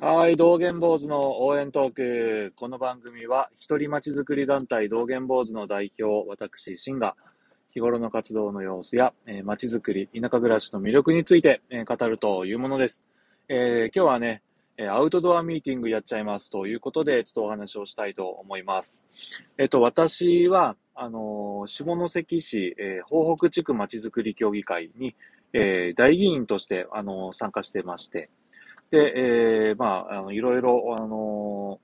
はい、道元坊主の応援トーク。この番組は、一人町づくり団体道元坊主の代表、私、シンが、日頃の活動の様子や、えー、町づくり、田舎暮らしの魅力について、えー、語るというものです。えー、今日はね、アウトドアミーティングやっちゃいますということで、ちょっとお話をしたいと思います。えっと、私は、あの下関市、えー、北地区まちづくり協議会に、えー、大議員として、あの参加してまして、で、えー、まあ、あの、いろいろ、あの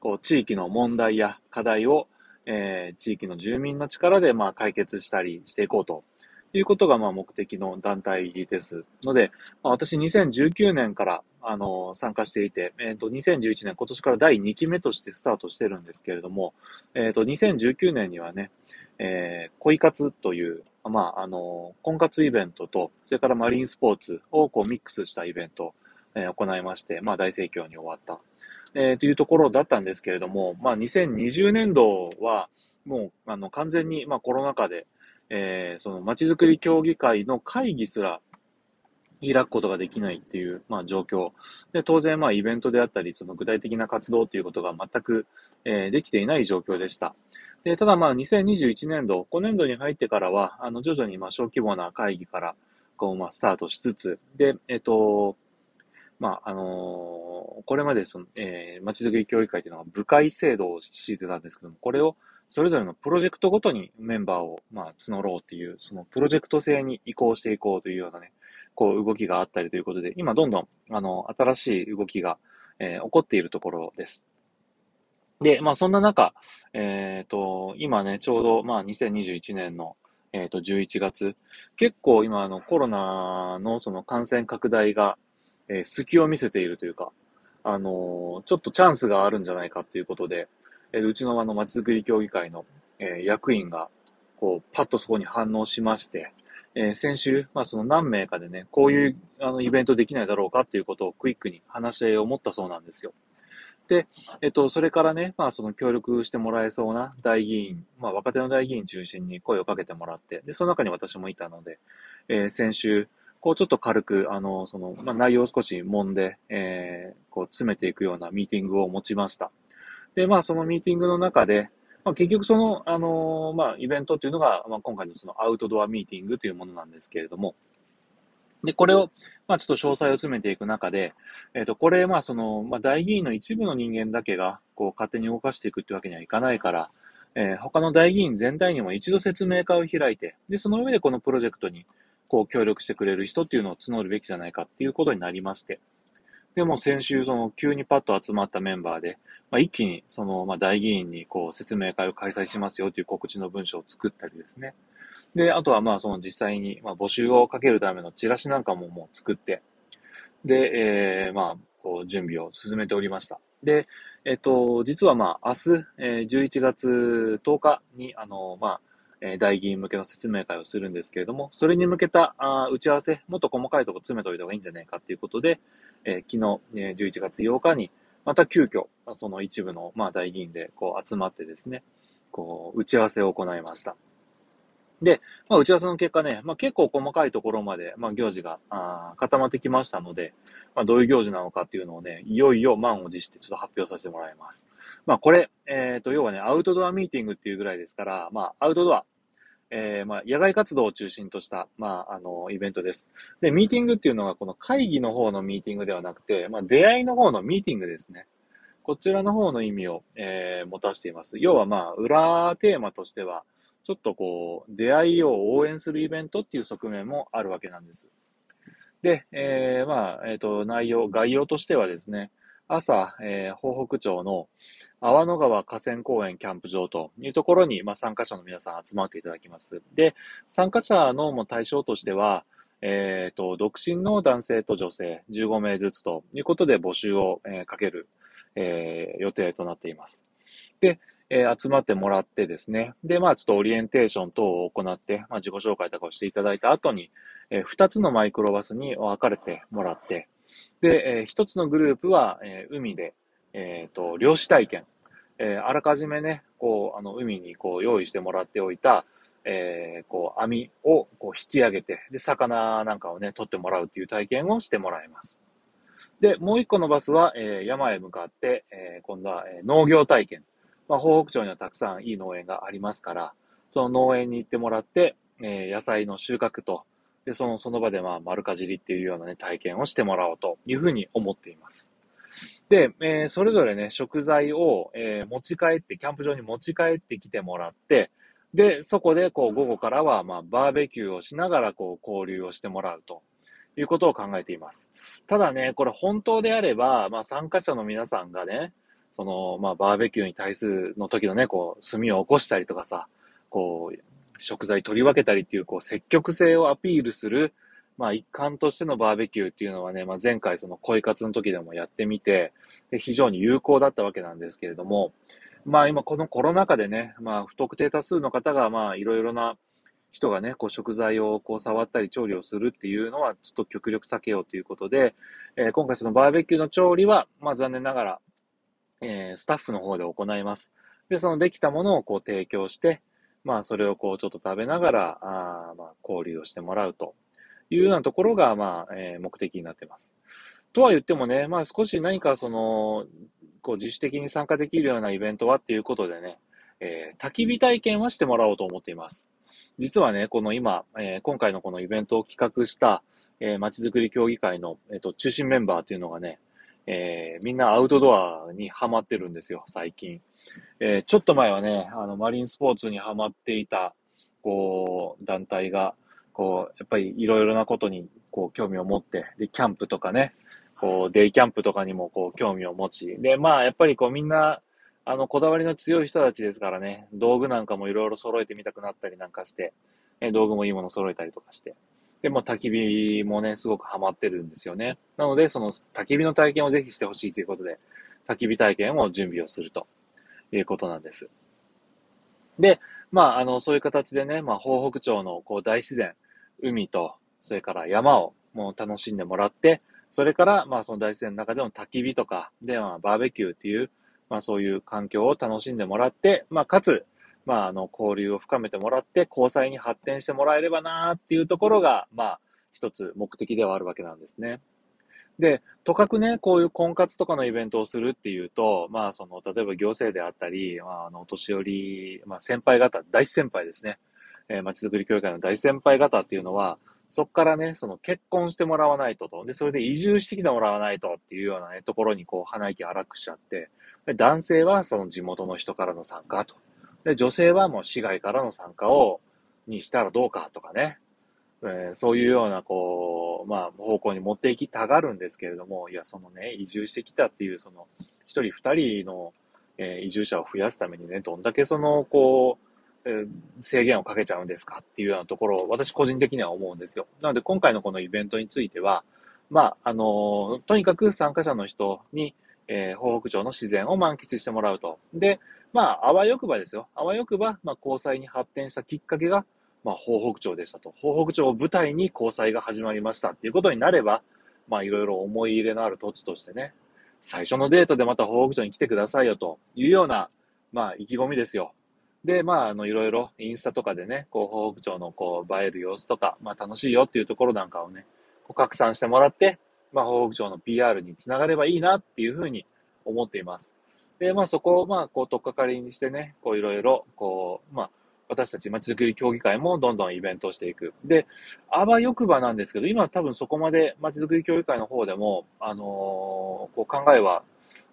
こう、地域の問題や課題を、えー、地域の住民の力で、まあ、解決したりしていこうということが、まあ、目的の団体ですので、まあ、私2019年から、あの、参加していて、えっ、ー、と、2011年、今年から第2期目としてスタートしてるんですけれども、えっ、ー、と、2019年にはね、えー、恋活という、まあ、あの、婚活イベントと、それからマリンスポーツをこうミックスしたイベント、えー、行いまして、まあ、大盛況に終わった、えー、というところだったんですけれども、まあ、2020年度は、もう、あの、完全に、まあ、コロナ禍で、えー、その、街づくり協議会の会議すら、開くことができないっていう、まあ、状況。で、当然、まあ、イベントであったり、その具体的な活動ということが全く、えー、できていない状況でした。で、ただまあ、2021年度、今年度に入ってからは、あの、徐々にまあ、小規模な会議から、こう、まあ、スタートしつつ、で、えっ、と、まあ、あのー、これまでその、えー、街づくり協議会というのは部会制度を敷いてたんですけども、これをそれぞれのプロジェクトごとにメンバーを、まあ、募ろうっていう、そのプロジェクト制に移行していこうというようなね、こう動きがあったりということで、今どんどん、あの、新しい動きが、えー、起こっているところです。で、まあそんな中、えっ、ー、と、今ね、ちょうど、まあ2021年の、えっ、ー、と、11月、結構今、あの、コロナのその感染拡大が、えー、隙を見せているというか、あのちょっとチャンスがあるんじゃないかということで、えうちのあの、まちづくり協議会の、え役員が、こう、パッとそこに反応しまして、えー、先週、まあその何名かでね、こういうあのイベントできないだろうかっていうことをクイックに話を持ったそうなんですよ。で、えっと、それからね、まあその協力してもらえそうな大議員、まあ若手の大議員中心に声をかけてもらって、で、その中に私もいたので、えー、先週、こうちょっと軽く、あの、その、まあ内容を少し揉んで、えー、こう詰めていくようなミーティングを持ちました。で、まあそのミーティングの中で、まあ、結局その、あのー、まあ、イベントっていうのが、まあ、今回のそのアウトドアミーティングというものなんですけれども、で、これを、まあ、ちょっと詳細を詰めていく中で、えっ、ー、と、これ、まあ、その、まあ、大議員の一部の人間だけが、こう、勝手に動かしていくってわけにはいかないから、えー、他の大議員全体にも一度説明会を開いて、で、その上でこのプロジェクトに、こう、協力してくれる人っていうのを募るべきじゃないかっていうことになりまして、でも先週、その、急にパッと集まったメンバーで、まあ、一気に、その、まあ、大議員に、こう、説明会を開催しますよという告知の文章を作ったりですね。で、あとは、まあ、その実際に、まあ、募集をかけるためのチラシなんかももう作って、で、えー、まあ、こう、準備を進めておりました。で、えっと、実はまあ、明日、えー、11月10日に、あの、まあ、え大議員向けの説明会をするんですけれども、それに向けたあ打ち合わせ、もっと細かいところ詰めておいた方がいいんじゃないかということで、え、昨日、え11月8日に、また急遽、その一部の、まあ、大議員で、こう、集まってですね、こう、打ち合わせを行いました。で、まあ、打ち合わせの結果ね、まあ、結構細かいところまで、まあ、行事があ固まってきましたので、まあ、どういう行事なのかっていうのをね、いよいよ満を持してちょっと発表させてもらいます。まあ、これ、えっ、ー、と、要はね、アウトドアミーティングっていうぐらいですから、まあ、アウトドア、えー、まあ、野外活動を中心とした、まあ、あの、イベントです。で、ミーティングっていうのが、この会議の方のミーティングではなくて、まあ、出会いの方のミーティングですね。こちらの方の意味を、えー、持たせています。要は、まあ、裏テーマとしては、ちょっとこう、出会いを応援するイベントっていう側面もあるわけなんです。で、えー、まあ、えっ、ー、と、内容、概要としてはですね、朝、えー、東北町の阿野川河川公園キャンプ場というところに、まあ、参加者の皆さん集まっていただきます。で、参加者のも対象としては、えっ、ー、と、独身の男性と女性15名ずつということで募集を、えー、かける、えー、予定となっています。で、えー、集まってもらってですね。で、まあちょっとオリエンテーション等を行って、まあ自己紹介とかをしていただいた後に、えー、2つのマイクロバスに分かれてもらって、で、えー、一つのグループは、えー、海で、えっ、と、漁師体験。えー、あらかじめね、こう、あの、海にこう、用意してもらっておいた、えー、こう、網をこう引き上げて、で、魚なんかをね、取ってもらうっていう体験をしてもらいます。で、もう一個のバスは、えー、山へ向かって、えー、今度は、え、農業体験。まあ、東北町にはたくさんいい農園がありますから、その農園に行ってもらって、え、野菜の収穫と、で、その、その場でまあ、丸かじりっていうようなね、体験をしてもらおうというふうに思っています。で、え、それぞれね、食材を、え、持ち帰って、キャンプ場に持ち帰ってきてもらって、で、そこで、こう、午後からは、まあ、バーベキューをしながら、こう、交流をしてもらうということを考えています。ただね、これ本当であれば、まあ、参加者の皆さんがね、その、まあ、バーベキューに対するの時のね、こう、炭を起こしたりとかさ、こう、食材取り分けたりっていう、こう、積極性をアピールする、まあ、一環としてのバーベキューっていうのはね、まあ、前回その恋活の時でもやってみて、非常に有効だったわけなんですけれども、まあ今このコロナ禍でね、まあ不特定多数の方がまあいろいろな人がね、こう食材をこう触ったり調理をするっていうのはちょっと極力避けようということで、えー、今回そのバーベキューの調理は、まあ残念ながら、えー、スタッフの方で行います。で、そのできたものをこう提供して、まあそれをこうちょっと食べながら、あまあ交流をしてもらうというようなところが、まあ、えー、目的になってます。とは言ってもね、まあ少し何かその、こう自主的に参加できるようなイベントはっていうことでね、えー、焚き火体験はしてもらおうと思っています。実はね、この今、えー、今回のこのイベントを企画した、えー、街づくり協議会の、えっ、ー、と、中心メンバーっていうのがね、えー、みんなアウトドアにハマってるんですよ、最近。えー、ちょっと前はね、あの、マリンスポーツにハマっていた、こう、団体が、こう、やっぱりいろいろなことに、こう、興味を持って、で、キャンプとかね、こう、デイキャンプとかにも、こう、興味を持ち、で、まあ、やっぱりこう、みんな、あの、こだわりの強い人たちですからね、道具なんかもいろいろ揃えてみたくなったりなんかして、え道具もいいもの揃えたりとかして。で、も焚き火もね、すごくハマってるんですよね。なので、その焚き火の体験をぜひしてほしいということで、焚き火体験を準備をするということなんです。で、まあ、あの、そういう形でね、まあ、東北町のこう大自然、海と、それから山をもう楽しんでもらって、それから、まあ、その大自然の中での焚き火とか、で、まあ、バーベキューっていう、まあ、そういう環境を楽しんでもらって、まあ、かつ、まあ、あの、交流を深めてもらって、交際に発展してもらえればなーっていうところが、まあ、一つ目的ではあるわけなんですね。で、とかくね、こういう婚活とかのイベントをするっていうと、まあ、その、例えば行政であったり、まあ、あの、お年寄り、まあ、先輩方、大先輩ですね。えー、街づくり協会の大先輩方っていうのは、そこからね、その結婚してもらわないとと。で、それで移住してきてもらわないとっていうようなね、ところにこう、鼻息荒くしちゃって、で男性はその地元の人からの参加と。で、女性はもう市外からの参加を、にしたらどうかとかね。えー、そういうような、こう、まあ、方向に持っていきたがるんですけれども、いや、そのね、移住してきたっていう、その、一人二人の、えー、移住者を増やすためにね、どんだけその、こう、制限をかけちゃうんですかっていうようなところを、私個人的には思うんですよ。なので、今回のこのイベントについては、まあ、あのとにかく参加者の人に、えー、東北町の自然を満喫してもらうと。で、まあ、あわよくばですよ。あわよくば、まあ、交際に発展したきっかけが、まあ、東北町でしたと。東北町を舞台に交際が始まりましたっていうことになれば、まあ、いろいろ思い入れのある土地としてね、最初のデートでまた東北町に来てくださいよというような、まあ、意気込みですよ。で、まあ、あの、いろいろインスタとかでね、こう、北町のこう、映える様子とか、まあ、楽しいよっていうところなんかをね、こう拡散してもらって、まあ、北町の PR につながればいいなっていうふうに思っています。で、まあ、そこを、まあ、こう、とっかかりにしてね、こう、いろいろ、こう、まあ、私たちまちづくり協議会もどんどんイベントをしていく。で、あばよくばなんですけど、今多分そこまでまちづくり協議会の方でも、あのー、こう考えは、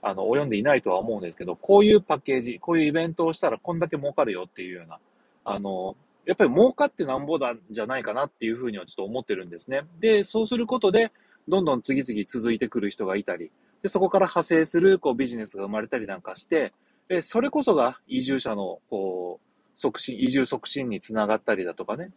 あの、及んでいないとは思うんですけど、こういうパッケージ、こういうイベントをしたらこんだけ儲かるよっていうような、あのー、やっぱり儲かってなんぼなんじゃないかなっていうふうにはちょっと思ってるんですね。で、そうすることで、どんどん次々続いてくる人がいたり、で、そこから派生する、こう、ビジネスが生まれたりなんかして、で、それこそが移住者の、こう、促進、移住促進につながったりだとかね、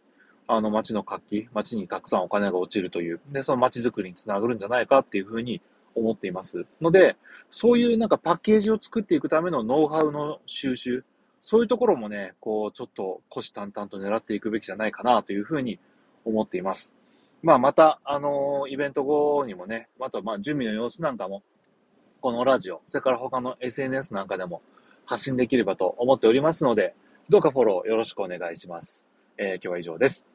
あの街の活気、街にたくさんお金が落ちるという、で、その街づくりにつながるんじゃないかっていうふうに思っています。ので、そういうなんかパッケージを作っていくためのノウハウの収集、そういうところもね、こう、ちょっと虎視眈々と狙っていくべきじゃないかなというふうに思っています。まあ、また、あのー、イベント後にもね、また、まあ、準備の様子なんかも、このラジオ、それから他の SNS なんかでも発信できればと思っておりますので、どうかフォローよろしくお願いします。えー、今日は以上です。